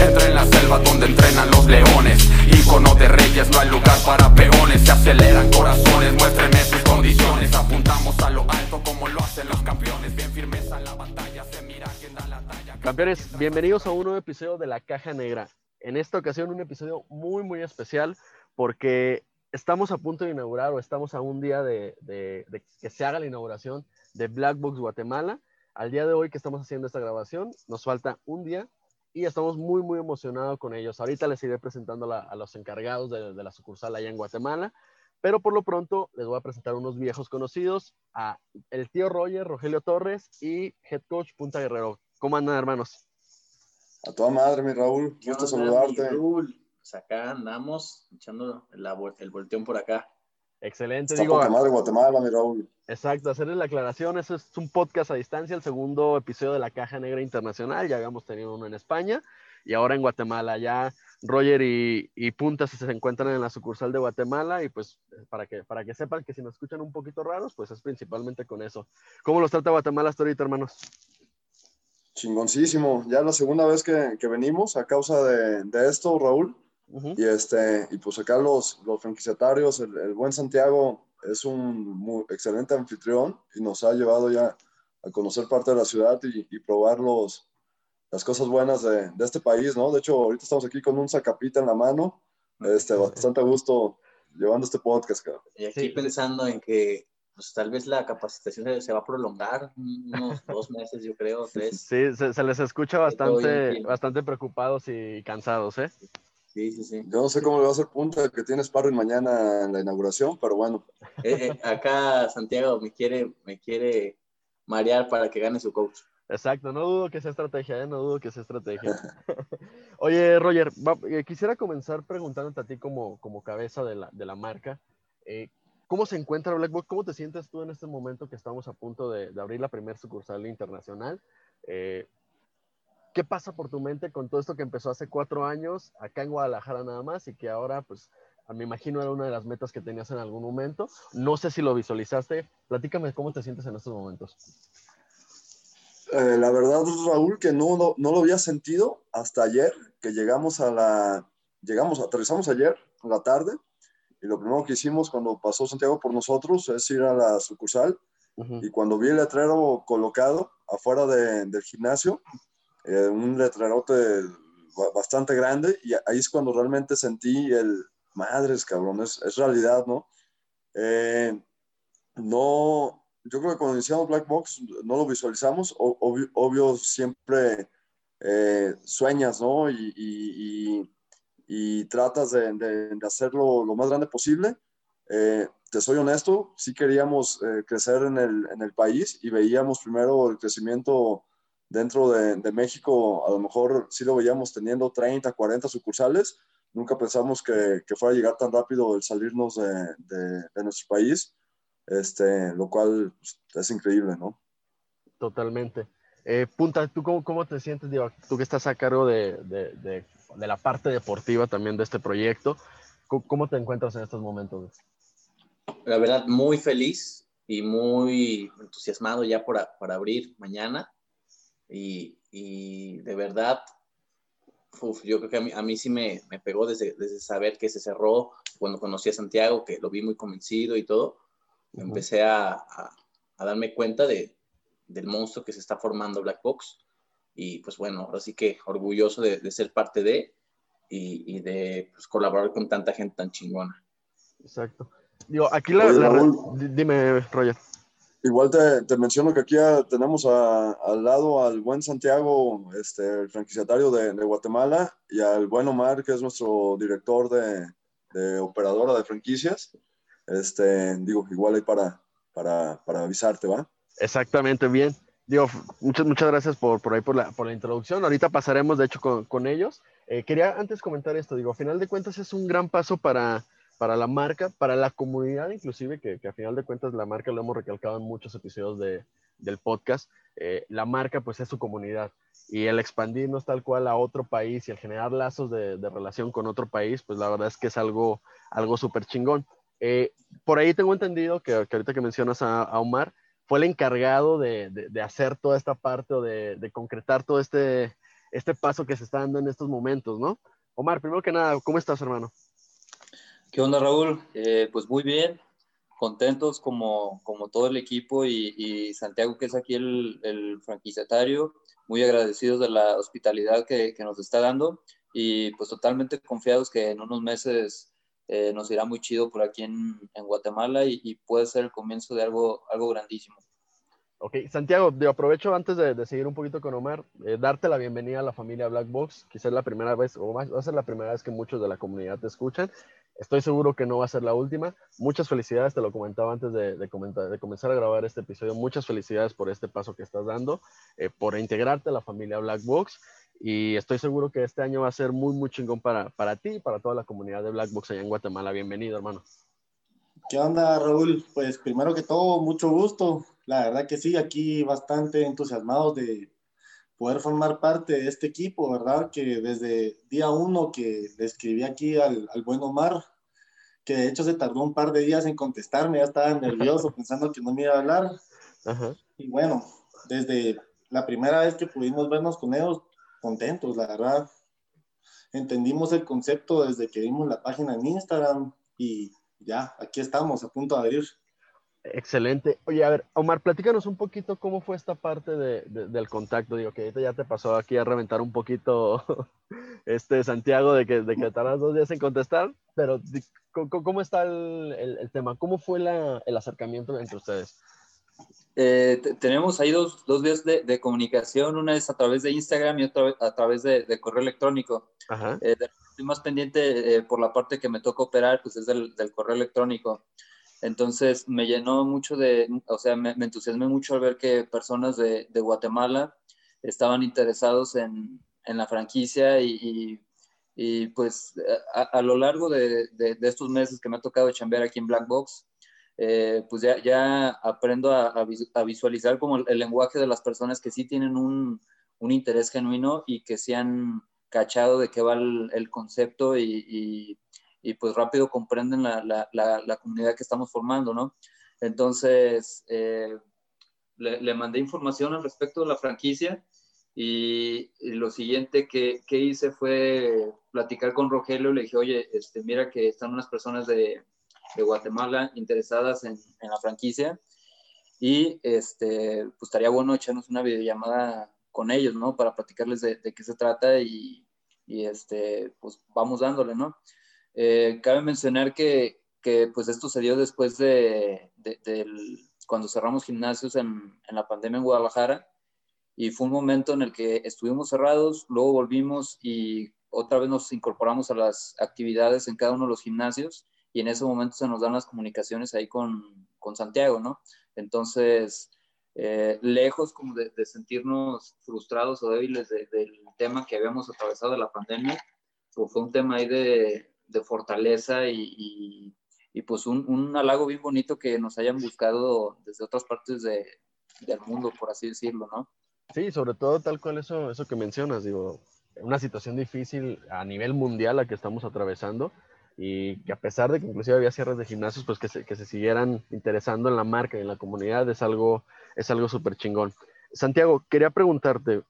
Entra en la selva donde entrenan los leones. Icono de reyes, no hay lugar para peones. Se aceleran corazones, muéstrenme sus condiciones. Apuntamos a lo alto como lo hacen los campeones. Bien firmes a la batalla, se mira quién da la talla. Campeones, bienvenidos a un nuevo episodio de La Caja Negra. En esta ocasión un episodio muy, muy especial porque estamos a punto de inaugurar o estamos a un día de, de- de que se haga la inauguración de Black Box Guatemala. Al día de hoy que estamos haciendo esta grabación, nos falta un día y estamos muy, muy emocionados con ellos. Ahorita les iré presentando la- a los encargados de, de la sucursal allá en Guatemala, pero por lo pronto les voy a presentar unos viejos conocidos, a el tío Roger, Rogelio Torres y Head Coach Punta Guerrero. ¿Cómo andan, hermanos? A toda madre, mi Raúl. ¿Qué Gusto saludarte. Raúl? Pues acá andamos echando la el volteón por acá. Excelente, Está digo, poca madre Guatemala, mi Raúl. exacto, hacerles la aclaración, eso es un podcast a distancia, el segundo episodio de la Caja Negra Internacional, ya habíamos tenido uno en España y ahora en Guatemala, ya Roger y, y Punta se encuentran en la sucursal de Guatemala y pues para que, para que sepan que si nos escuchan un poquito raros, pues es principalmente con eso. ¿Cómo los trata Guatemala hasta ahorita, hermanos? Chingoncísimo. Ya la segunda vez que, que venimos a causa de, de esto, Raúl. Ujú. Y, este, y pues acá los, los franquiciatarios, el, el buen Santiago es un muy excelente anfitrión y nos ha llevado ya a conocer parte de la ciudad y, y probar los, las cosas buenas de, de este país, ¿no? De hecho, ahorita estamos aquí con un sacapita en la mano. Este, bastante a gusto llevando este podcast, cabrón. Y aquí Sí. pensando en que pues, tal vez la capacitación se, se va a prolongar unos dos meses, yo creo, tres. Sí, se, se les escucha bastante, bastante preocupados y cansados, ¿eh? Sí, sí, sí. Yo no sé cómo le va a hacer punta que tiene sparring mañana en la inauguración, pero bueno, Eh, eh, acá Santiago me quiere, me quiere marear para que gane su coach. Exacto, no dudo que sea estrategia, ¿eh? no dudo que sea estrategia. Oye, Roger, va- eh, quisiera comenzar preguntándote a ti como, como cabeza de la, de la marca, eh, ¿cómo se encuentra Blackbox? ¿Cómo te sientes tú en este momento que estamos a punto de, de abrir la primera sucursal internacional? ¿Qué pasa por tu mente con todo esto que empezó hace cuatro años, acá en Guadalajara nada más, y que ahora, pues, me imagino era una de las metas que tenías en algún momento? No sé si lo visualizaste. Platícame cómo te sientes en estos momentos. Eh, la verdad, Raúl, que no, no, no lo había sentido hasta ayer, que llegamos a la, llegamos, aterrizamos ayer en la tarde, y lo primero que hicimos cuando pasó Santiago por nosotros es ir a la sucursal, Ujú. y cuando vi el letrero colocado afuera de- del gimnasio, eh, un letrerote ba- bastante grande, y ahí es cuando realmente sentí el, madres, cabrón, es, es realidad, ¿no? Eh, no, yo creo que cuando iniciamos Black Box no lo visualizamos, obvio, obvio siempre eh, sueñas, ¿no? Y, y- y- y tratas de, de- de hacerlo lo más grande posible. Eh, te soy honesto, sí queríamos eh, crecer en el, en el país y veíamos primero el crecimiento dentro de, de México, a lo mejor sí lo veíamos teniendo 30, 40 sucursales, nunca pensamos que, que fuera a llegar tan rápido el salirnos de, de- de nuestro país, este, lo cual pues, es increíble, ¿no? Totalmente. Eh, Punta, ¿tú cómo, cómo te sientes? Digo, tú que estás a cargo de, de- de- de la parte deportiva también de este proyecto, ¿cómo, cómo te encuentras en estos momentos? La verdad, muy feliz y muy entusiasmado ya por, a- por abrir mañana. Y, y de verdad, uf, yo creo que a mí, a mí sí me, me pegó desde, desde saber que se cerró cuando conocí a Santiago, que lo vi muy convencido y todo. Empecé a, a- a darme cuenta de, del monstruo que se está formando Black Box. Y pues bueno, ahora sí que orgulloso de, de ser parte de y, y de pues, colaborar con tanta gente tan chingona. Exacto. Digo, aquí la... Oye, la- dime, Roger. Igual te, te menciono que aquí ya tenemos a- al lado al buen Santiago, este, el franquiciatario de, de Guatemala, y al buen Omar, que es nuestro director de, de operadora de franquicias. Este, digo, igual ahí para, para, para avisarte, ¿va? Exactamente, bien. Digo, muchas, muchas gracias por, por ahí por la, por la introducción. Ahorita pasaremos, de hecho, con, con ellos. Eh, quería antes comentar esto. Digo, a final de cuentas es un gran paso para, para la marca, para la comunidad inclusive, que, que, a final de cuentas la marca lo hemos recalcado en muchos episodios de, del podcast, eh, la marca pues es su comunidad y el expandirnos tal cual a otro país y el generar lazos de, de relación con otro país, pues la verdad es que es algo, algo súper chingón. Eh, por ahí tengo entendido que, que, ahorita que mencionas a, a Omar, fue el encargado de, de, hacer toda esta parte o de concretar todo este, este paso que se está dando en estos momentos, ¿no? Omar, primero que nada, ¿cómo estás, hermano? ¿Qué onda, Raúl? Eh, pues muy bien, contentos como, como todo el equipo y, y Santiago, que es aquí el, el, franquiciatario, muy agradecidos de la hospitalidad que, que, nos está dando y pues totalmente confiados que en unos meses eh, nos irá muy chido por aquí en, en Guatemala y, y, puede ser el comienzo de algo, algo grandísimo. Ok, Santiago, yo aprovecho antes de, de, seguir un poquito con Omar, eh, darte la bienvenida a la familia Black Box. Quizás la primera vez, o va a ser la primera vez que muchos de la comunidad te escuchan. Estoy seguro que no va a ser la última. Muchas felicidades, te lo comentaba antes de, de, comentar, de comenzar a grabar este episodio. Muchas felicidades por este paso que estás dando, eh, por integrarte a la familia Black Box. Y estoy seguro que este año va a ser muy, muy chingón para, para ti y para toda la comunidad de Black Box allá en Guatemala. Bienvenido, hermano. ¿Qué onda, Raúl? Pues primero que todo, mucho gusto. La verdad que sí, aquí bastante entusiasmados de poder formar parte de este equipo, ¿verdad? Que desde día uno que le escribí aquí al, al buen Omar, que de hecho se tardó un par de días en contestarme, ya estaba nervioso pensando que no me iba a hablar. Ajá. Y bueno, desde la primera vez que pudimos vernos con ellos, contentos, la verdad. Entendimos el concepto desde que vimos la página en Instagram y ya, aquí estamos, a punto de abrir. Excelente. Oye, a ver, Omar, platícanos un poquito cómo fue esta parte de, de, del contacto. Digo, que ahorita ya te pasó aquí a reventar un poquito este Santiago de que, de que tardas dos días en contestar, pero ¿cómo está el, el, el tema? ¿Cómo fue la, el acercamiento entre ustedes? Eh, tenemos ahí dos, dos vías de, de, comunicación, una es a través de Instagram y otra a través de, de correo electrónico. Eh, estoy más pendiente eh, por la parte que me toca operar, pues es del, del correo electrónico. Entonces me llenó mucho de, o sea, me, me entusiasmé mucho al ver que personas de, de Guatemala estaban interesados en, en la franquicia y, y, y pues a, a, lo largo de, de, de, estos meses que me ha tocado chambear aquí en Black Box, eh, pues ya, ya aprendo a, a, visualizar como el, el, lenguaje de las personas que sí tienen un, un interés genuino y que se han cachado de qué va el, el concepto y, y y pues rápido comprenden la, la, la, la, comunidad que estamos formando, ¿no? Entonces, eh, le, le, mandé información al respecto de la franquicia y, y lo siguiente que, que, hice fue platicar con Rogelio, le dije, oye, este, mira que están unas personas de, de Guatemala interesadas en, en, la franquicia y este, pues estaría bueno echarnos una videollamada con ellos, ¿no? Para platicarles de, de qué se trata y, y este, pues vamos dándole, ¿no? Eh, cabe mencionar que, que, pues esto se dio después de, de, de cuando cerramos gimnasios en, en, la pandemia en Guadalajara y fue un momento en el que estuvimos cerrados, luego volvimos y otra vez nos incorporamos a las actividades en cada uno de los gimnasios y en ese momento se nos dan las comunicaciones ahí con, con Santiago, ¿no? Entonces, eh, lejos como de, de, sentirnos frustrados o débiles de, del tema que habíamos atravesado de la pandemia, pues fue un tema ahí de, de fortaleza y, y, y pues un, un, halago bien bonito que nos hayan buscado desde otras partes de, del mundo, por así decirlo, ¿no? Sí, sobre todo tal cual eso, eso que mencionas, digo, una situación difícil a nivel mundial la que estamos atravesando y que a pesar de que inclusive había cierres de gimnasios, pues que se, que se siguieran interesando en la marca y en la comunidad es algo es algo súper chingón. Santiago, quería preguntarte,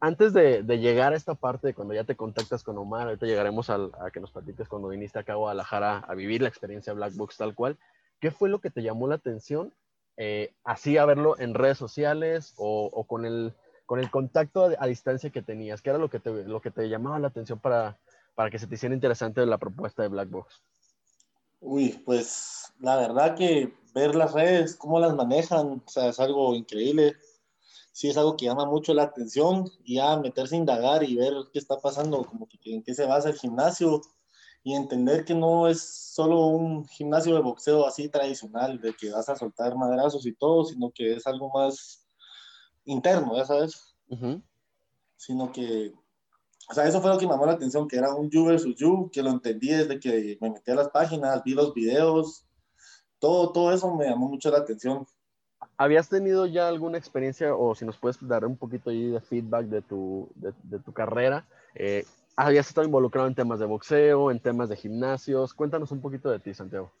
antes de, de, llegar a esta parte, de cuando ya te contactas con Omar, ahorita llegaremos al, a que nos platiques cuando viniste acá a Guadalajara a vivir la experiencia Black Box tal cual. ¿Qué fue lo que te llamó la atención? Eh, así a verlo en redes sociales o, con, el, con el contacto a, distancia que tenías. ¿Qué era lo que te, lo que te llamaba la atención para, para que se te hiciera interesante la propuesta de Black Box? Uy, pues la verdad que ver las redes, cómo las manejan, o sea, es algo increíble sí es algo que llama mucho la atención y ya meterse a indagar y ver qué está pasando, como que en qué se basa el gimnasio y entender que no es solo un gimnasio de boxeo así tradicional, de que vas a soltar madrazos y todo, sino que es algo más interno, ya sabes, uh -huh. sino que o sea, eso fue lo que me llamó la atención, que era un you versus you, que lo entendí desde que me metí a las páginas, vi los videos, todo, todo eso me llamó mucho la atención. ¿Habías tenido ya alguna experiencia o si nos puedes dar un poquito ahí de feedback de tu, de, de tu carrera? Eh, ¿Habías estado involucrado en temas de boxeo, en temas de gimnasios? Cuéntanos un poquito de ti, Santiago.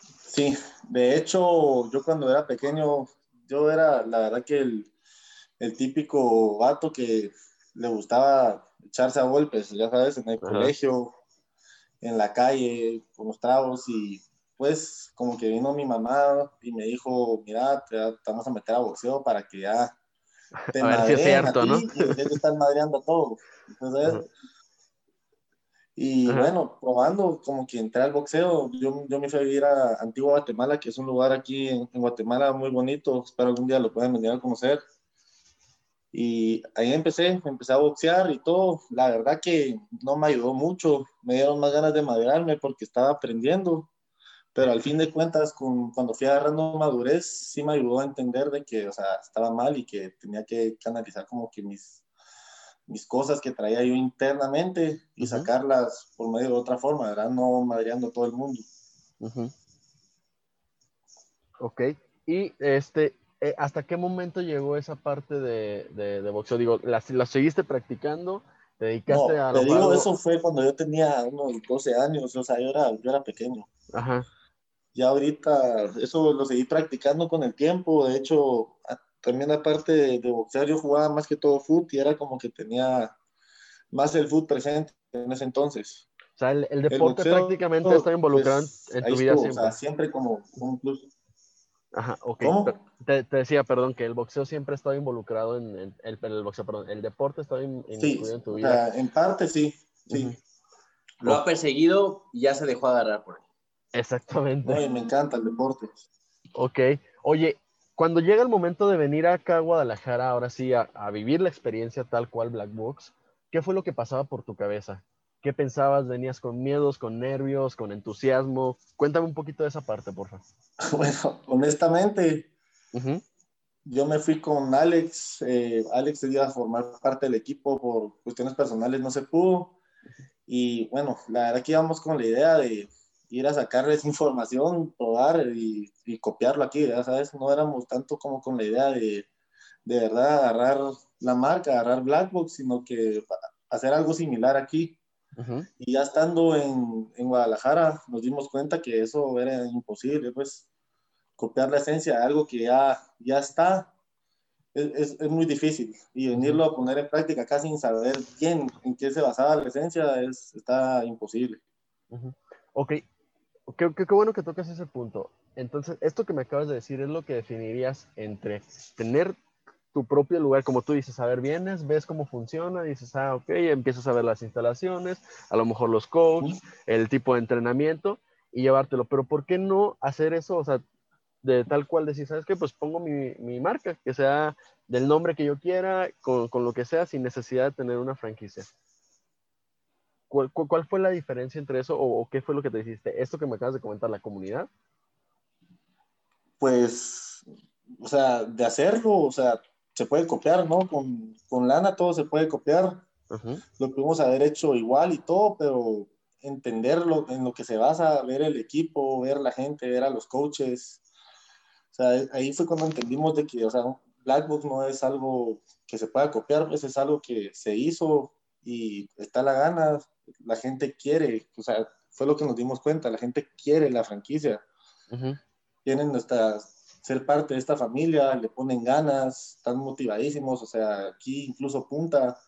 Sí, de hecho, yo cuando era pequeño, yo era la verdad que el, el típico vato que le gustaba echarse a golpes, ya sabes, en el colegio, en la calle, con los tragos y pues como que vino mi mamá y me dijo, mira, te, vamos a meter a boxeo para que ya te a ver si es cierto, ¿no? Y te están madreando todo. Entonces, y bueno, probando como que entré al boxeo, yo, yo me fui a vivir a Antigua Guatemala, que es un lugar aquí en, en Guatemala muy bonito, espero algún día lo puedan venir a conocer. Y ahí empecé, empecé a boxear y todo. La verdad que no me ayudó mucho, me dieron más ganas de maderarme porque estaba aprendiendo. Pero al fin de cuentas, con, cuando fui agarrando madurez, sí me ayudó a entender de que, o sea, estaba mal y que tenía que canalizar como que mis, mis cosas que traía yo internamente y sacarlas por medio de otra forma, ¿verdad? No madreando a todo el mundo. Ok. Y este, eh, ¿hasta qué momento llegó esa parte de, de, boxeo? Digo, ¿la, seguiste practicando? ¿Te dedicaste no, a te digo, eso fue cuando yo tenía unos 12 años, o sea, yo era, yo era pequeño. Ajá. Ya ahorita, eso lo seguí practicando con el tiempo, de hecho, también aparte de, de boxear, yo jugaba más que todo fútbol y era como que tenía más el fútbol presente en ese entonces. O sea, el, el deporte el boxeo, prácticamente está involucrado pues, en tu vida estuvo, siempre. O sea, siempre como un plus. Ajá, ok. ¿Cómo? Te, te, decía, perdón, que el boxeo siempre ha estado involucrado en, en, el, el, boxeo, perdón, el deporte está in, sí, incluido en tu o vida. sea, en parte sí, sí. Uh -huh. Lo ha perseguido y ya se dejó agarrar por él. Exactamente. No, y me encanta el deporte. Ok. Oye, cuando llega el momento de venir acá a Guadalajara, ahora sí, a, a vivir la experiencia tal cual Black Box, ¿qué fue lo que pasaba por tu cabeza? ¿Qué pensabas? ¿Venías con miedos, con nervios, con entusiasmo? Cuéntame un poquito de esa parte, por favor. Bueno, honestamente, Uh -huh. yo me fui con Alex. Eh, Alex iba a formar parte del equipo por cuestiones personales, no se pudo. Y bueno, la verdad que íbamos con la idea de ir a sacarles información, probar y, y copiarlo aquí, ya sabes, no éramos tanto como con la idea de de verdad agarrar la marca, agarrar Blackbox, sino que hacer algo similar aquí. Uh -huh. Y ya estando en, en, Guadalajara, nos dimos cuenta que eso era imposible, pues copiar la esencia de algo que ya, ya está, es, es, es muy difícil. Y venirlo a poner en práctica acá sin saber quién, en qué se basaba la esencia, es, está imposible. Uh -huh. Ok, qué, qué, qué bueno que tocas ese punto. Entonces, esto que me acabas de decir es lo que definirías entre tener tu propio lugar, como tú dices, a ver, vienes, ves cómo funciona, dices, ah, ok, empiezas a ver las instalaciones, a lo mejor los coaches, el tipo de entrenamiento y llevártelo, pero ¿por qué no hacer eso? O sea, de tal cual decir, ¿sabes qué? Pues pongo mi, mi marca, que sea del nombre que yo quiera, con, con, lo que sea, sin necesidad de tener una franquicia. ¿Cuál, cuál fue la diferencia entre eso o, o, qué fue lo que te dijiste? ¿Esto que me acabas de comentar, la comunidad? Pues, o sea, de hacerlo, o sea, se puede copiar, ¿no? Con, con lana todo se puede copiar. Uh -huh. Lo pudimos haber hecho igual y todo, pero entenderlo en lo que se basa, ver el equipo, ver la gente, ver a los coaches. O sea, ahí fue cuando entendimos de que, o sea, Blackbox no es algo que se pueda copiar, pues es algo que se hizo y está la gana, la gente quiere, o sea, fue lo que nos dimos cuenta, la gente quiere la franquicia. Uh -huh. Tienen nuestra ser parte de esta familia, le ponen ganas, están motivadísimos, o sea, aquí incluso punta.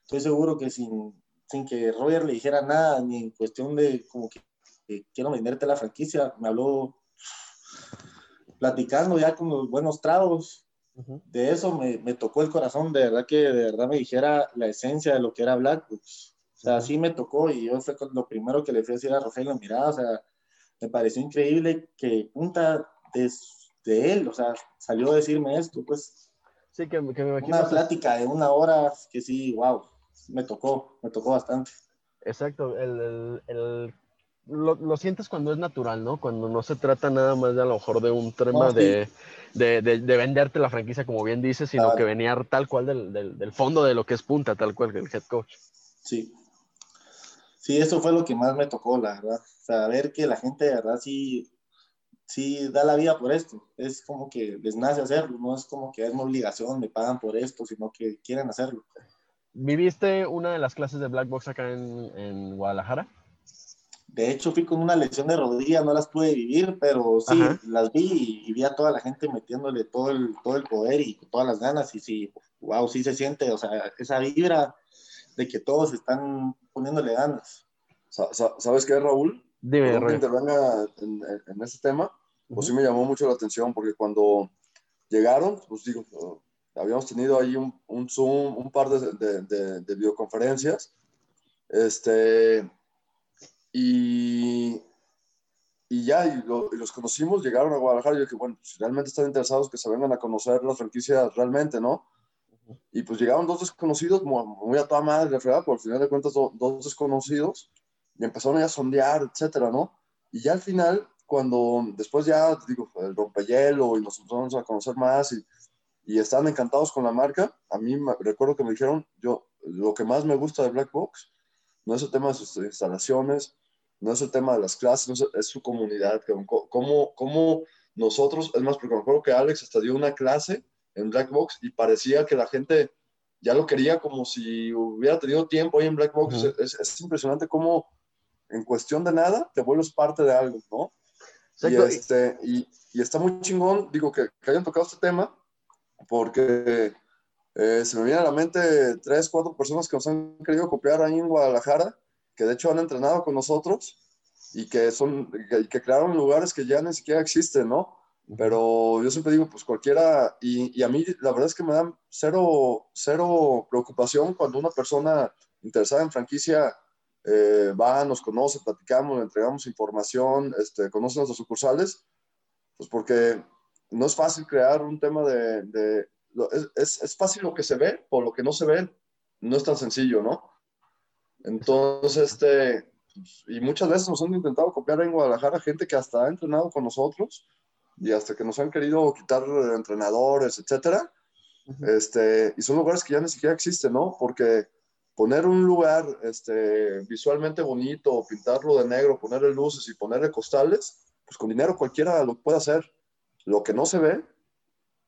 Estoy seguro que sin, sin que Roger le dijera nada, ni en cuestión de como que, que quiero venderte la franquicia, me habló platicando ya con los buenos tragos. Uh -huh. De eso me, me, tocó el corazón, de verdad que de verdad me dijera la esencia de lo que era Blackbooks. O sea, sí me tocó y yo fue lo primero que le fui a decir a Rogelio, mira, o sea, me pareció increíble que punta de de él, o sea, salió a decirme esto, pues. Sí, que, que me imagino. Una plática de una hora que sí, wow, me tocó, me tocó bastante. Exacto, el, el, el lo, lo, sientes cuando es natural, ¿no? Cuando no se trata nada más de a lo mejor de un tema sí. de, de, de, de, venderte la franquicia, como bien dices, sino claro. que venía tal cual del, del, del, fondo de lo que es punta, tal cual el head coach. Sí. Sí, eso fue lo que más me tocó, la verdad. Saber que la gente de verdad sí, sí da la vida por esto. Es como que les nace hacerlo, no es como que es una obligación, me pagan por esto, sino que quieren hacerlo. ¿Viviste una de las clases de Black Box acá en, en Guadalajara? De hecho, fui con una lesión de rodilla, no las pude vivir, pero sí, las vi y, vi a toda la gente metiéndole todo el, todo el poder y todas las ganas. Y sí, wow, sí se siente, o sea, esa vibra de que todos están poniéndole ganas. ¿Sabes qué, Raúl? Dime, Raúl. intervenga en, en, este tema, pues sí me llamó mucho la atención, porque cuando llegaron, pues digo, habíamos tenido ahí un, un Zoom, un par de, de, de videoconferencias, este y, y ya, y, los conocimos, llegaron a Guadalajara y yo dije, bueno, si realmente están interesados, que se vengan a conocer la franquicia realmente, ¿no? Y pues llegaron dos desconocidos, muy, a toda madre, de fregada, por al final de cuentas, dos desconocidos, y empezaron a sondear, etcétera, ¿no? Y ya al final, cuando después ya, digo, el rompehielo y nos empezamos a conocer más y, y están encantados con la marca, a mí me, recuerdo que me dijeron, yo, lo que más me gusta de Black Box no es el tema de sus instalaciones, no es el tema de las clases, es, su comunidad, cómo, cómo nosotros, es más, porque me acuerdo que Alex hasta dio una clase en Black Box y parecía que la gente ya lo quería como si hubiera tenido tiempo ahí en Black Box. es, impresionante cómo en cuestión de nada te vuelves parte de algo, ¿no? Y, este, y, y, está muy chingón, digo, que, que hayan tocado este tema, porque eh, se me viene a la mente tres, cuatro personas que nos han querido copiar ahí en Guadalajara, que de hecho han entrenado con nosotros y que, son, que, crearon lugares que ya ni siquiera existen, ¿no? Pero yo siempre digo, pues cualquiera, y, y, a mí la verdad es que me dan cero, cero preocupación cuando una persona interesada en franquicia eh, va, nos conoce, platicamos, le entregamos información, este, conoce nuestros sucursales, pues porque no es fácil crear un tema de, es, es, fácil lo que se ve, por lo que no se ve, no es tan sencillo, ¿no? Entonces, este, y muchas veces nos han intentado copiar en Guadalajara gente que hasta ha entrenado con nosotros y hasta que nos han querido quitar entrenadores, etcétera. Este, y son lugares que ya ni siquiera existen, ¿no? Porque poner un lugar este, visualmente bonito, pintarlo de negro, ponerle luces y ponerle costales, pues con dinero cualquiera lo puede hacer. Lo que no se ve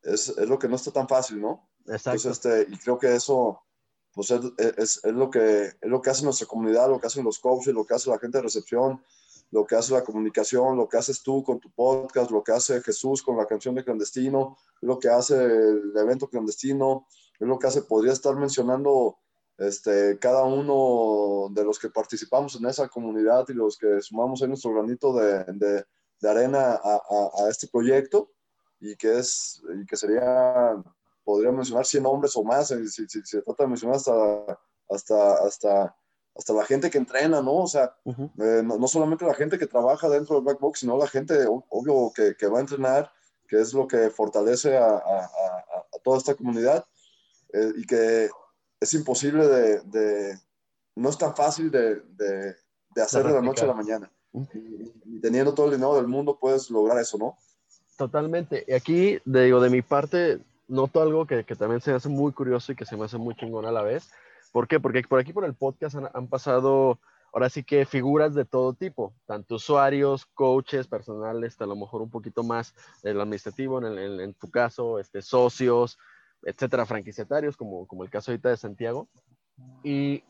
es, es, lo que no está tan fácil, ¿no? Exacto. este, y creo que eso, pues es, es, es, lo que, es lo que hace nuestra comunidad, lo que hacen los coaches, lo que hace la gente de recepción, lo que hace la comunicación, lo que haces tú con tu podcast, lo que hace Jesús con la canción de clandestino, lo que hace el evento clandestino, es lo que hace, podría estar mencionando este, cada uno de los que participamos en esa comunidad y los que sumamos en nuestro granito de, de, arena a, a, este proyecto y que, es, y que sería, podría mencionar 100 hombres o más, eh, si, si, se trata de mencionar hasta, hasta, hasta, hasta la gente que entrena, ¿no? O sea, eh, no, solamente la gente que trabaja dentro del Black Box, sino la gente, obvio, que, que va a entrenar, que es lo que fortalece a, a, a toda esta comunidad eh, y que es imposible de, de, no es tan fácil de, de, de hacer de la noche a la mañana. y, teniendo todo el dinero del mundo puedes lograr eso, ¿no? Totalmente. Y aquí, digo, de mi parte, noto algo que, que, también se me hace muy curioso y que se me hace muy chingón a la vez. ¿Por qué? Porque por aquí por el podcast han, pasado, ahora sí que figuras de todo tipo, tanto usuarios, coaches, personales, a lo mejor un poquito más el administrativo, en, el, en, tu caso, este, socios, etcétera, franquiciatarios, como, como el caso ahorita de Santiago. Y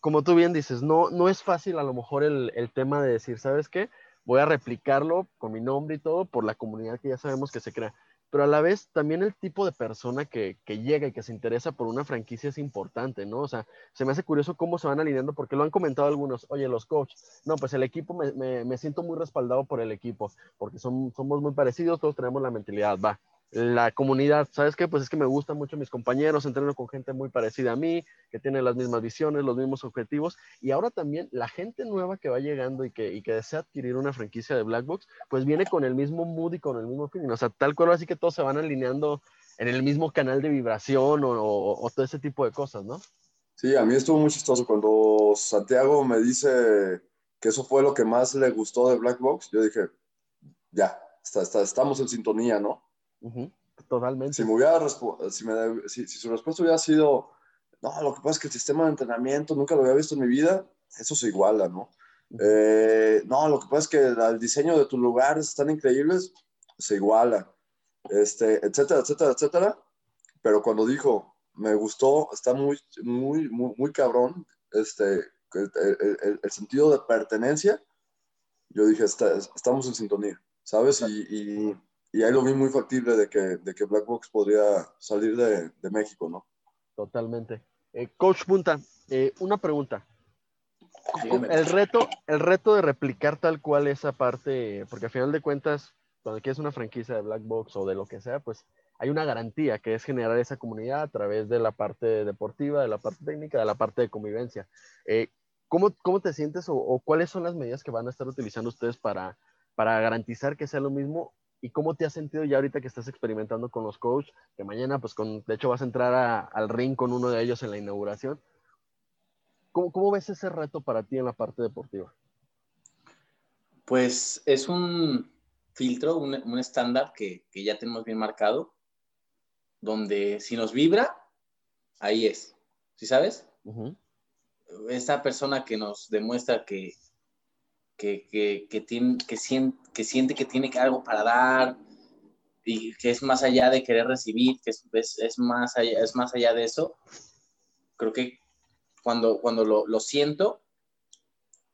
como tú bien dices, no, no es fácil a lo mejor el, el tema de decir, ¿sabes qué? voy a replicarlo con mi nombre y todo por la comunidad que ya sabemos que se crea. Pero a la vez también el tipo de persona que, que, llega y que se interesa por una franquicia es importante, ¿no? O sea, se me hace curioso cómo se van alineando porque lo han comentado algunos, oye, los coaches, no, pues el equipo me, me, me siento muy respaldado por el equipo porque son, somos muy parecidos, todos tenemos la mentalidad, va, la comunidad, ¿sabes qué? Pues es que me gustan mucho mis compañeros, entreno con gente muy parecida a mí, que tiene las mismas visiones, los mismos objetivos, y ahora también la gente nueva que va llegando y que, y que desea adquirir una franquicia de Black Box, pues viene con el mismo mood y con el mismo feeling, o sea, tal cual así que todos se van alineando en el mismo canal de vibración o, o, todo ese tipo de cosas, ¿no? Sí, a mí estuvo muy chistoso cuando Santiago me dice que eso fue lo que más le gustó de Black Box, yo dije, ya, está, está, estamos en sintonía, ¿no? Totalmente. Si, me hubiera si, me, si, si, su respuesta hubiera sido, no, lo que pasa es que el sistema de entrenamiento nunca lo había visto en mi vida, eso se iguala, ¿no? Eh, no, lo que pasa es que el diseño de tus lugares están increíbles, se iguala, este, etcétera, etcétera, etcétera. Pero cuando dijo, me gustó, está muy, muy, muy, muy cabrón, este, el, el, sentido de pertenencia, yo dije, estamos en sintonía, ¿sabes? Y, y, ahí lo vi muy factible de que, de que Black Box podría salir de, de México, ¿no? Totalmente. Eh, Coach Punta, eh, una pregunta. El reto, el reto de replicar tal cual esa parte, porque al final de cuentas, cuando quieres una franquicia de Black Box o de lo que sea, pues hay una garantía que es generar esa comunidad a través de la parte deportiva, de la parte técnica, de la parte de convivencia. Eh, ¿cómo, ¿cómo, te sientes o, cuáles son las medidas que van a estar utilizando ustedes para, para garantizar que sea lo mismo? ¿Y cómo te has sentido ya ahorita que estás experimentando con los coaches? Que mañana, pues, con, de hecho, vas a entrar al ring con uno de ellos en la inauguración. ¿Cómo, ¿Cómo ves ese reto para ti en la parte deportiva? Pues es un filtro, un, un estándar que, que, ya tenemos bien marcado donde si nos vibra, ahí es. ¿Sí sabes? Esta persona que nos demuestra que, que, tiene, que, siente, que siente que tiene algo para dar y que es más allá de querer recibir, que es, es, más, allá, es más allá de eso, creo que cuando, cuando lo, lo siento,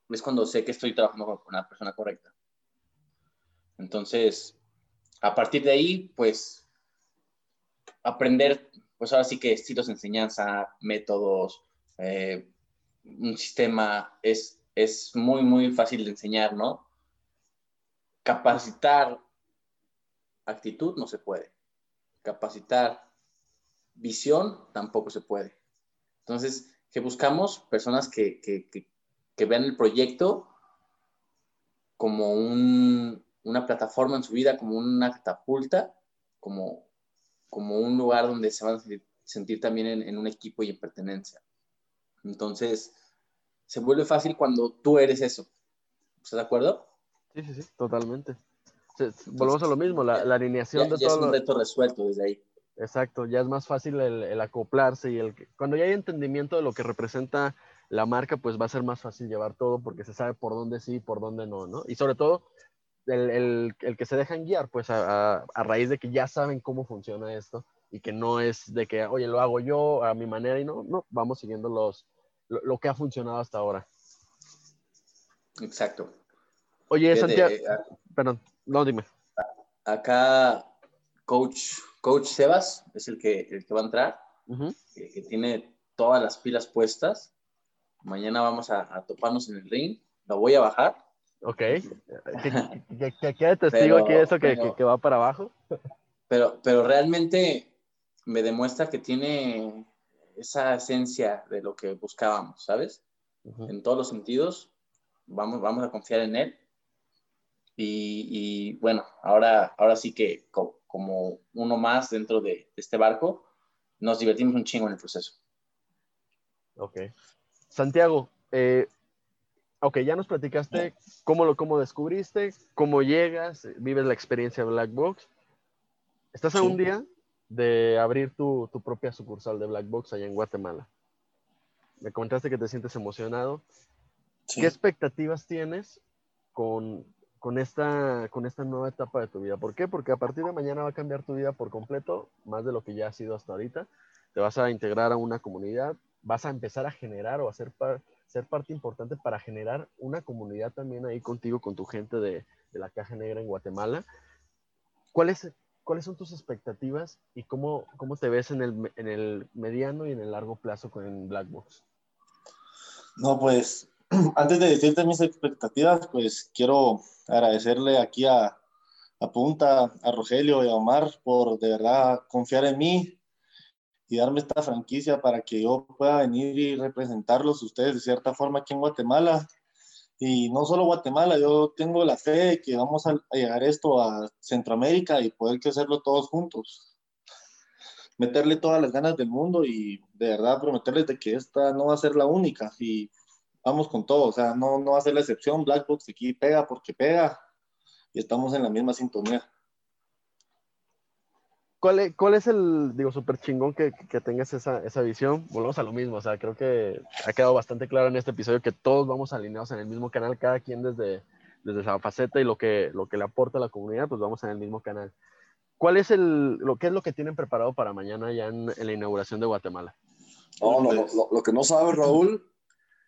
es cuando sé que estoy trabajando con la persona correcta. Entonces, a partir de ahí, pues aprender, pues ahora sí que estilos de enseñanza, métodos, eh, un sistema es, es muy, muy fácil de enseñar, ¿no? Capacitar actitud no se puede. Capacitar visión tampoco se puede. Entonces, que buscamos personas que, que, que, vean el proyecto como un, una plataforma en su vida, como una catapulta, como como un lugar donde se van a sentir, también en, un equipo y en pertenencia. Entonces, se vuelve fácil cuando tú eres eso. ¿Estás de acuerdo? Sí, sí, sí, totalmente. volvemos a lo mismo, la, la alineación de ya todo. es un reto resuelto desde ahí. Exacto, ya es más fácil el, el, acoplarse y el cuando ya hay entendimiento de lo que representa la marca, pues va a ser más fácil llevar todo porque se sabe por dónde sí y por dónde no, ¿no? Y sobre todo, el, que se dejan guiar, pues a, raíz de que ya saben cómo funciona esto y que no es de que, oye, lo hago yo a mi manera y no, no, vamos siguiendo los, lo, que ha funcionado hasta ahora. Exacto. Oye, Santiago, eh, perdón, no, dime. Acá, coach, coach Sebas es el que, el que va a entrar, que, tiene todas las pilas puestas. Mañana vamos a, a toparnos en el ring. Lo voy a bajar Ok. Que, quede testigo aquí eso que, que, va para abajo. Pero, pero realmente me demuestra que tiene esa esencia de lo que buscábamos, ¿sabes? En todos los sentidos, vamos, vamos a confiar en él. Y, y bueno, ahora, ahora sí que como uno más dentro de, este barco, nos divertimos un chingo en el proceso. Ok. Santiago, eh, ok, ya nos platicaste cómo lo cómo descubriste, cómo llegas, vives la experiencia Black Box. Estás a un día de abrir tu, tu, propia sucursal de Black Box allá en Guatemala. Me comentaste que te sientes emocionado. ¿Qué expectativas tienes con, con, esta, con esta nueva etapa de tu vida? ¿Por qué? Porque a partir de mañana va a cambiar tu vida por completo, más de lo que ya ha sido hasta ahorita. Te vas a integrar a una comunidad, vas a empezar a generar o a ser parte ser parte importante para generar una comunidad también ahí contigo, con tu gente de, de la Caja Negra en Guatemala. ¿Cuáles, ¿Cuáles son tus expectativas y cómo, cómo te ves en el, en el mediano y en el largo plazo con Black Box? No, pues antes de decirte mis expectativas, pues quiero agradecerle aquí a, a Punta, a Rogelio y a Omar por de verdad confiar en mí, y darme esta franquicia para que yo pueda venir y representarlos ustedes de cierta forma aquí en Guatemala. Y no solo Guatemala, yo tengo la fe de que vamos a, llegar esto a Centroamérica y poder hacerlo todos juntos. Meterle todas las ganas del mundo y de verdad prometerles de que esta no va a ser la única. Y vamos con todo, o sea, no, no va a ser la excepción. Black Box aquí pega porque pega y estamos en la misma sintonía. ¿Cuál, es, ¿cuál es el, digo, súper chingón que, que, tengas esa, esa visión? Volvemos a lo mismo, o sea, creo que ha quedado bastante claro en este episodio que todos vamos alineados en el mismo canal, cada quien desde, desde esa faceta y lo que, lo que le aporta a la comunidad, pues vamos en el mismo canal. ¿Cuál es el, lo, qué es lo que tienen preparado para mañana ya en, en la inauguración de Guatemala? No, lo, lo, que no sabe Raúl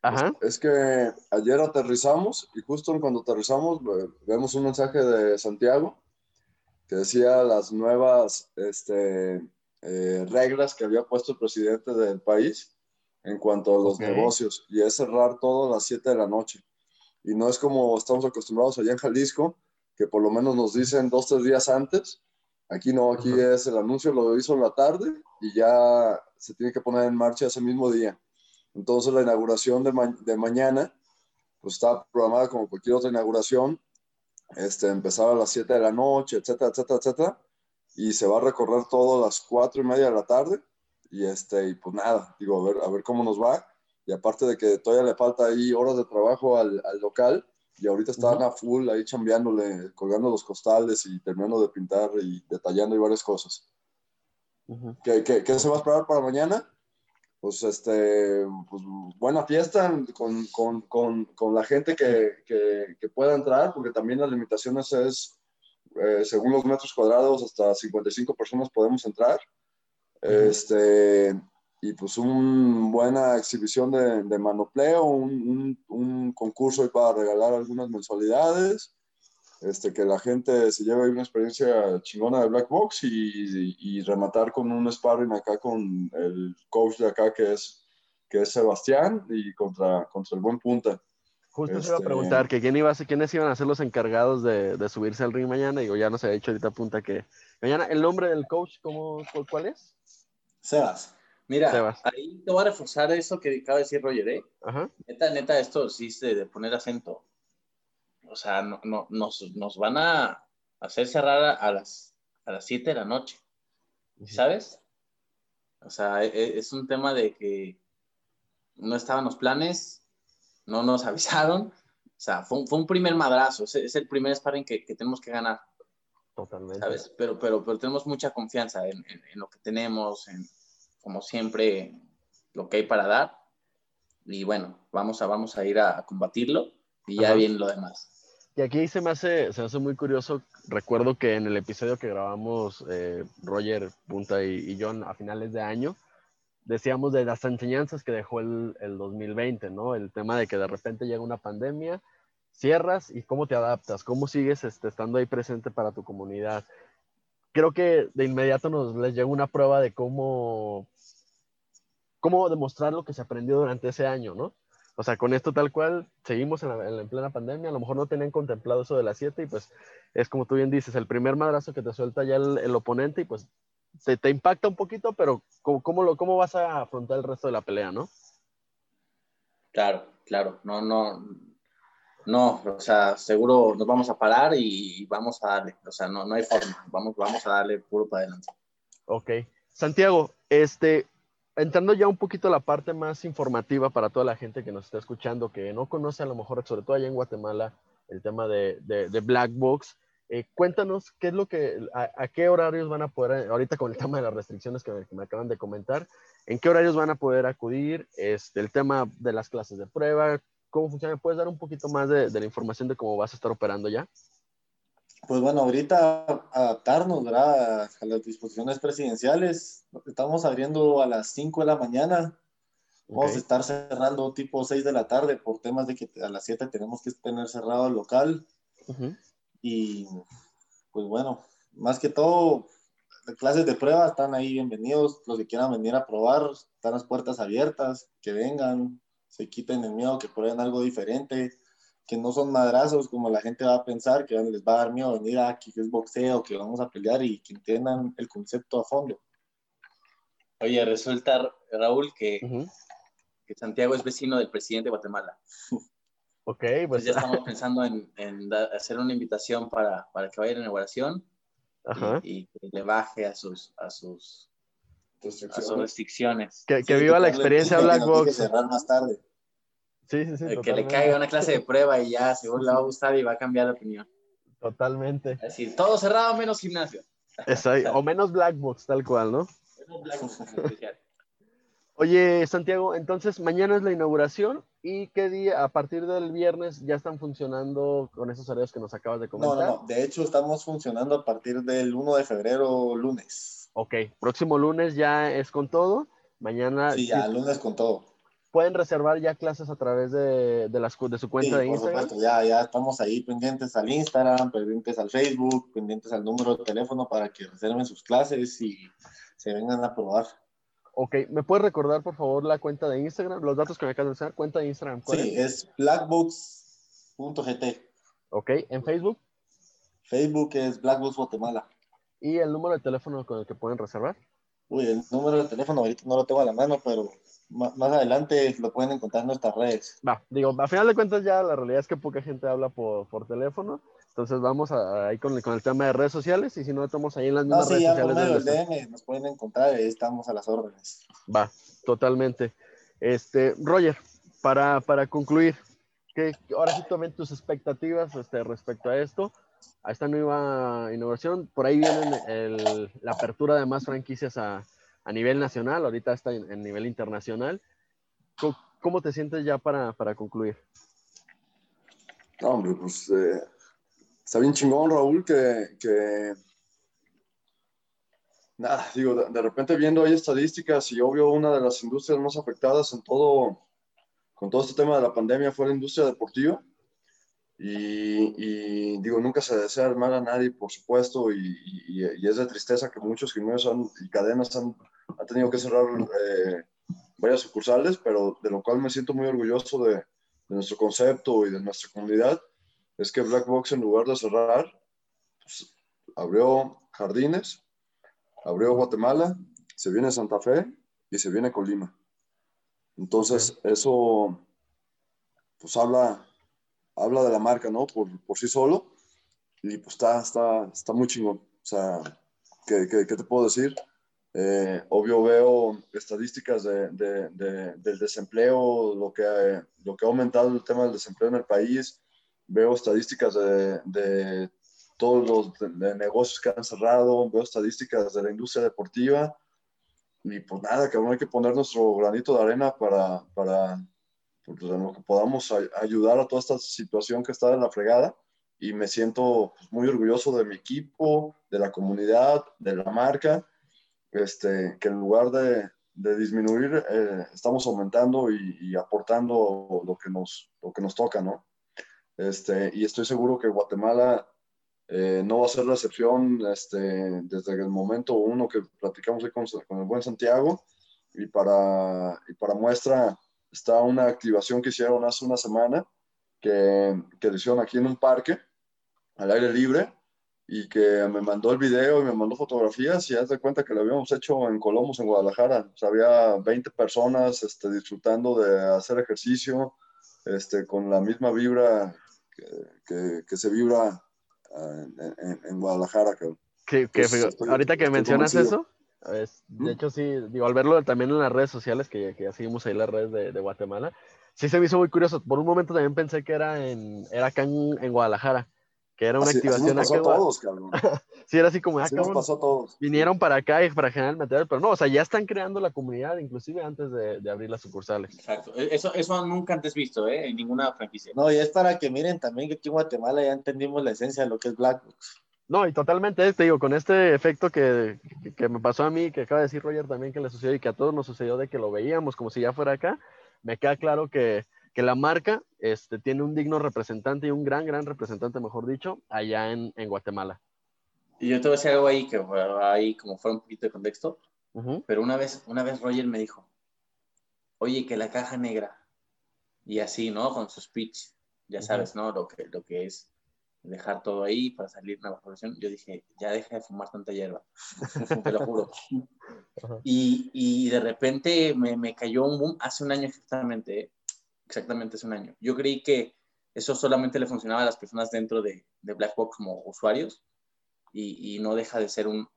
Ajá. Es, que ayer aterrizamos y justo cuando aterrizamos vemos un mensaje de Santiago que decía las nuevas este, eh, reglas que había puesto el presidente del país en cuanto a los negocios y es cerrar todo a las 7 de la noche. Y no es como estamos acostumbrados allá en Jalisco, que por lo menos nos dicen dos, tres días antes Aquí no, aquí es el anuncio, lo hizo en la tarde y ya se tiene que poner en marcha ese mismo día. Entonces la inauguración de, de mañana, pues está programada como cualquier otra inauguración, este, empezaba a las 7 de la noche, etcétera, etcétera, etcétera, y se va a recorrer todo a las 4 y media de la tarde, y, este, y pues nada, digo, a ver, a ver cómo nos va, y aparte de que todavía le falta ahí horas de trabajo al, al local, y ahorita están a full ahí chambeándole, colgando los costales y terminando de pintar y detallando y varias cosas. ¿Qué, qué, qué, se va a esperar para mañana? Pues, este, pues buena fiesta con, con, con, con la gente que, que, pueda entrar, porque también las limitaciones es, eh, según los metros cuadrados, hasta 55 personas podemos entrar. Este, y pues una buena exhibición de, de manopleo, un, un, concurso para regalar algunas mensualidades, este, que la gente se lleve una experiencia chingona de Black Box y, y, rematar con un sparring acá con el coach de acá que es, que es Sebastián y contra, contra el buen punta. Justo se iba a este, preguntar que quién iba a quiénes iban a ser los encargados de, de subirse al ring mañana. Digo, ya no se ha dicho ahorita punta que mañana. ¿El nombre del coach cómo, cuál es? Sebas. Mira, ahí te voy a reforzar eso que acaba de decir Roger, ¿eh? Neta, neta, esto sí es de, poner acento. O sea, no, no, nos, nos, van a hacer cerrar a, las, a las 7 de la noche. ¿Sabes? O sea, e, e, es, un tema de que no estaban los planes, no nos avisaron. O sea, fue un, fue un primer madrazo. Es, el primer sparring que, que, tenemos que ganar. Totalmente. ¿Sabes? Pero, pero, pero tenemos mucha confianza en, en, en lo que tenemos, en, como siempre, lo que hay para dar. Y bueno, vamos a, vamos a ir a, combatirlo y ya viene lo demás. Y aquí se me hace, se hace muy curioso. Recuerdo que en el episodio que grabamos eh, Roger Punta y, John a finales de año, decíamos de las enseñanzas que dejó el, el 2020, ¿no? El tema de que de repente llega una pandemia, cierras y cómo te adaptas, cómo sigues este, estando ahí presente para tu comunidad. Creo que de inmediato nos les llega una prueba de cómo cómo demostrar lo que se aprendió durante ese año, ¿no? O sea, con esto tal cual, seguimos en, la, en, plena pandemia, a lo mejor no tenían contemplado eso de las 7 y pues es como tú bien dices, el primer madrazo que te suelta ya el, oponente y pues te, te, impacta un poquito, pero ¿cómo, cómo, lo, ¿cómo vas a afrontar el resto de la pelea, no? Claro, claro, no, no, no, o sea, seguro nos vamos a parar y vamos a darle, o sea, no, no hay forma, vamos, vamos a darle puro para adelante. Ok. Santiago, este, entrando ya un poquito a la parte más informativa para toda la gente que nos está escuchando, que no conoce a lo mejor, sobre todo allá en Guatemala, el tema de, de, Black Box, eh, cuéntanos qué es lo que, a, qué horarios van a poder, ahorita con el tema de las restricciones que me, acaban de comentar, en qué horarios van a poder acudir, este, el tema de las clases de prueba, cómo funciona, ¿puedes dar un poquito más de, de la información de cómo vas a estar operando ya? Pues bueno, ahorita adaptarnos ¿verdad? a las disposiciones presidenciales. Estamos abriendo a las 5 de la mañana. Vamos a estar cerrando tipo 6 de la tarde por temas de que a las 7 tenemos que tener cerrado el local. Y pues bueno, más que todo, clases de prueba están ahí bienvenidos. Los que quieran venir a probar, están las puertas abiertas, que vengan, se quiten el miedo, que prueben algo diferente que no son madrazos como la gente va a pensar, que les va a dar miedo venir aquí, que es boxeo, que vamos a pelear y que entiendan el concepto a fondo. Oye, resulta, Raúl, que, que Santiago es vecino del presidente de Guatemala. Ok, pues ya estamos pensando en, en hacer una invitación para, para, que vaya a la inauguración y, que le baje a sus, a sus, restricciones. A sus restricciones. Que, que viva la experiencia Black Box. cerrar más tarde. Sí, sí, sí. que le caiga una clase de prueba y ya, seguro le va a gustar y va a cambiar de opinión. Totalmente. Es decir, todo cerrado menos gimnasio. o menos Black Box, tal cual, ¿no? Menos Black Box Oye, Santiago, entonces mañana es la inauguración y qué día, a partir del viernes, ya están funcionando con esos horarios que nos acabas de comentar. No, no, no, de hecho estamos funcionando a partir del 1 de febrero, lunes. Ok, próximo lunes ya es con todo, mañana... Sí, ya, lunes con todo. ¿Pueden reservar ya clases a través de, de, las, de su cuenta de Instagram? Por supuesto, ya, ya estamos ahí pendientes al Instagram, pendientes al Facebook, pendientes al número de teléfono para que reserven sus clases y se vengan a probar. Ok, ¿me puedes recordar por favor la cuenta de Instagram? Los datos que me acabas de enseñar, cuenta de Instagram. Sí, es, blackbox.gt. Ok, ¿en Facebook? Facebook es Blackbox Guatemala. ¿Y el número de teléfono con el que pueden reservar? Uy, el número de teléfono ahorita no lo tengo a la mano, pero más, adelante lo pueden encontrar en nuestras redes. Va, digo, a final de cuentas ya la realidad es que poca gente habla por, por teléfono. Entonces vamos ahí con, con, el tema de redes sociales y si no estamos ahí en las mismas no, sí, redes sociales. DM nos pueden encontrar y estamos a las órdenes. Va, totalmente. Este, Roger, para, para concluir, que ahora sí tomen tus expectativas este, respecto a esto, a esta nueva inauguración. Por ahí viene la apertura de más franquicias a, a nivel nacional, ahorita está en, nivel internacional. ¿Cómo, te sientes ya para, para concluir? No, hombre, pues eh, está bien chingón, Raúl, que, que nada, digo, de, repente viendo ahí estadísticas y obvio una de las industrias más afectadas en todo, con todo este tema de la pandemia fue la industria deportiva. Y, digo, nunca se desea mal a nadie, por supuesto, y, y, es de tristeza que muchos gimnasios y cadenas han, han, tenido que cerrar eh, varias sucursales, pero de lo cual me siento muy orgulloso de, de nuestro concepto y de nuestra comunidad es que Black Box en lugar de cerrar, pues, abrió Jardines, abrió Guatemala, se viene Santa Fe y se viene Colima. Entonces, eso pues habla, habla de la marca, ¿no? Por, por sí solo. Y pues está, está, está muy chingón. O sea, ¿qué, qué, qué te puedo decir? Eh, obvio veo estadísticas de, de, del desempleo, lo que, lo que ha aumentado el tema del desempleo en el país, veo estadísticas de, de todos los negocios que han cerrado, veo estadísticas de la industria deportiva. Y pues nada, que hay que poner nuestro granito de arena para, para pues, en lo que podamos ayudar a toda esta situación que está en la fregada. Y me siento pues, muy orgulloso de mi equipo, de la comunidad, de la marca, este, que en lugar de, de disminuir, eh, estamos aumentando y, y, aportando lo que, nos, lo que nos toca, ¿no? Este, y estoy seguro que Guatemala eh, no va a ser la excepción este, desde el momento uno que platicamos con, con, el buen Santiago. Y para, y para muestra está una activación que hicieron hace una semana, que, que hicieron aquí en un parque, al aire libre, y que me mandó el video y me mandó fotografías y haz de cuenta que lo habíamos hecho en Colomos, en Guadalajara. O sea, había 20 personas este, disfrutando de hacer ejercicio, este, con la misma vibra que, que, se vibra ah, en, Guadalajara. Que, ahorita que mencionas eso, de hecho sí, digo, al verlo también en las redes sociales, que, que ya seguimos ahí las redes de, de, Guatemala, sí se me hizo muy curioso. Por un momento también pensé que era, en, era acá en, en Guadalajara que era una activación así nos pasó a todos, cabrón. sí, era así como, ah, nos pasó a todos. vinieron para acá y para generar el material, pero no, o sea, ya están creando la comunidad, inclusive antes de, de abrir las sucursales. Exacto, e, eso, eso nunca antes visto, ¿eh? En ninguna franquicia. No, y es para que miren también que aquí en Guatemala ya entendimos la esencia de lo que es Blackbox. No, y totalmente, te digo, con este efecto que, que, me pasó a mí, que acaba de decir Roger también que le sucedió y que a todos nos sucedió de que lo veíamos como si ya fuera acá, me queda claro que que la marca este, tiene un digno representante y un gran, gran representante, mejor dicho, allá en, en Guatemala. Y yo te voy a decir algo ahí que ahí como fuera un poquito de contexto, pero una vez, una vez Roger me dijo, oye, que la caja negra, y así, ¿no? Con su speech, ya sabes, ¿no? Lo que, lo que es dejar todo ahí para salir una profesión. Yo dije, ya deja de fumar tanta hierba, te lo juro. Y, y, de repente me, me, cayó un boom hace un año exactamente, ¿eh? Exactamente hace un año. Yo creí que eso solamente le funcionaba a las personas dentro de, de Blackbox como usuarios y, no deja de ser un,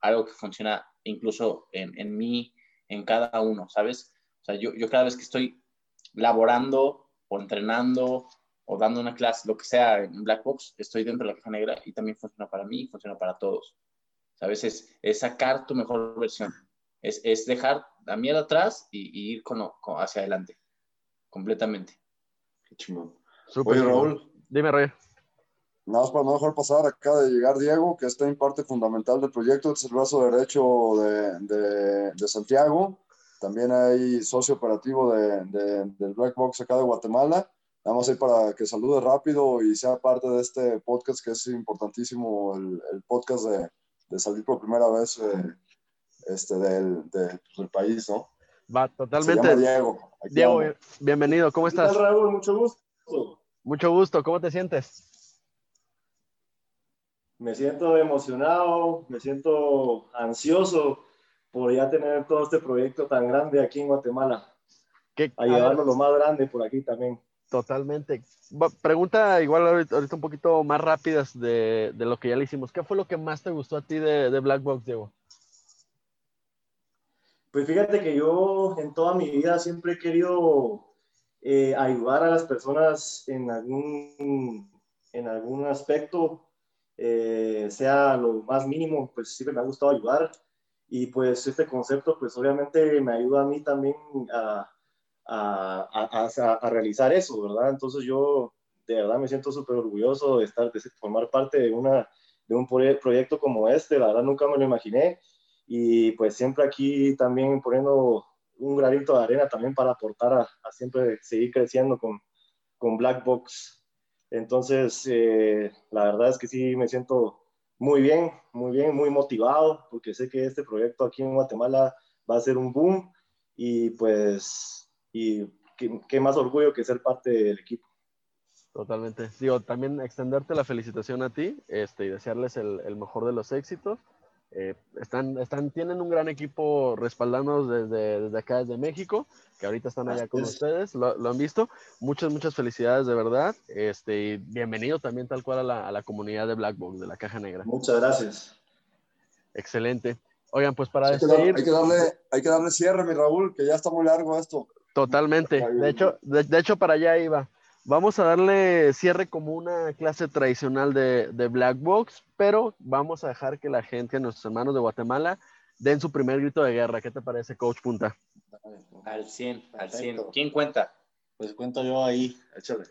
algo que funciona incluso en, mí, en cada uno, ¿sabes? O sea, yo, yo cada vez que estoy laborando o entrenando o dando una clase, lo que sea en Blackbox, estoy dentro de la caja negra y también funciona para mí y funciona para todos. ¿sabes? Es, es sacar tu mejor versión, es, es dejar la mierda atrás y, ir con, hacia adelante, completamente. Qué chingón. Oye, Raúl. Dime, Rey. Nada más para no dejar pasar, acaba de llegar Diego, que está en parte fundamental del proyecto, es el brazo derecho de, de, de Santiago. También hay socio operativo de, del Black Box acá de Guatemala. Nada más ahí para que salude rápido y sea parte de este podcast que es importantísimo, el, el podcast de, de, salir por primera vez eh, este, del, del, país, ¿no? Va, totalmente. Diego. Diego, bienvenido, ¿cómo estás? ¿Qué tal, Raúl? Mucho gusto. Mucho gusto, ¿cómo te sientes? Me siento emocionado, me siento ansioso por ya tener todo este proyecto tan grande aquí en Guatemala. ¿Qué? A llevarlo lo más grande por aquí también. Totalmente. Pregunta igual ahorita, un poquito más rápidas de, de, lo que ya le hicimos. ¿Qué fue lo que más te gustó a ti de, de Black Box, Diego? Pues fíjate que yo en toda mi vida siempre he querido eh, ayudar a las personas en algún, en algún aspecto, eh, sea lo más mínimo, pues siempre me ha gustado ayudar. Y pues este concepto, pues obviamente me ayuda a mí también a, a, a, realizar eso, ¿verdad? Entonces yo de verdad me siento súper orgulloso de estar, de formar parte de, una, de un proyecto como este, la verdad nunca me lo imaginé y pues siempre aquí también poniendo un granito de arena también para aportar a, siempre seguir creciendo con, con Black Box. Entonces, eh, la verdad es que sí me siento muy bien, muy bien, muy motivado, porque sé que este proyecto aquí en Guatemala va a ser un boom y pues, y qué, más orgullo que ser parte del equipo. Totalmente. Digo, también extenderte la felicitación a ti este, y desearles el, el mejor de los éxitos. Eh, están, están, tienen un gran equipo respaldándonos desde, desde acá, desde México, que ahorita están allá con ustedes, lo, lo, han visto. Muchas, muchas felicidades de verdad. Este, y bienvenido también tal cual a la, a la comunidad de Black Box, de la Caja Negra. Muchas gracias. Excelente. Oigan, pues para hay despedir... hay, que darle, hay que darle cierre, mi Raúl, que ya está muy largo esto. Totalmente. De hecho, de, de hecho para allá iba. Vamos a darle cierre como una clase tradicional de, de, Black Box, pero vamos a dejar que la gente, nuestros hermanos de Guatemala, den su primer grito de guerra. ¿Qué te parece, Coach Punta? Al 100, al 100. ¿Quién cuenta? Pues cuento yo ahí. Échale.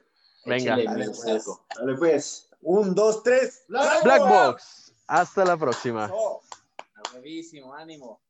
Venga. Dale, pues. Dale pues. Un, dos, tres. Black, Black Box. Hasta la próxima. Oh. Buenísimo, ánimo.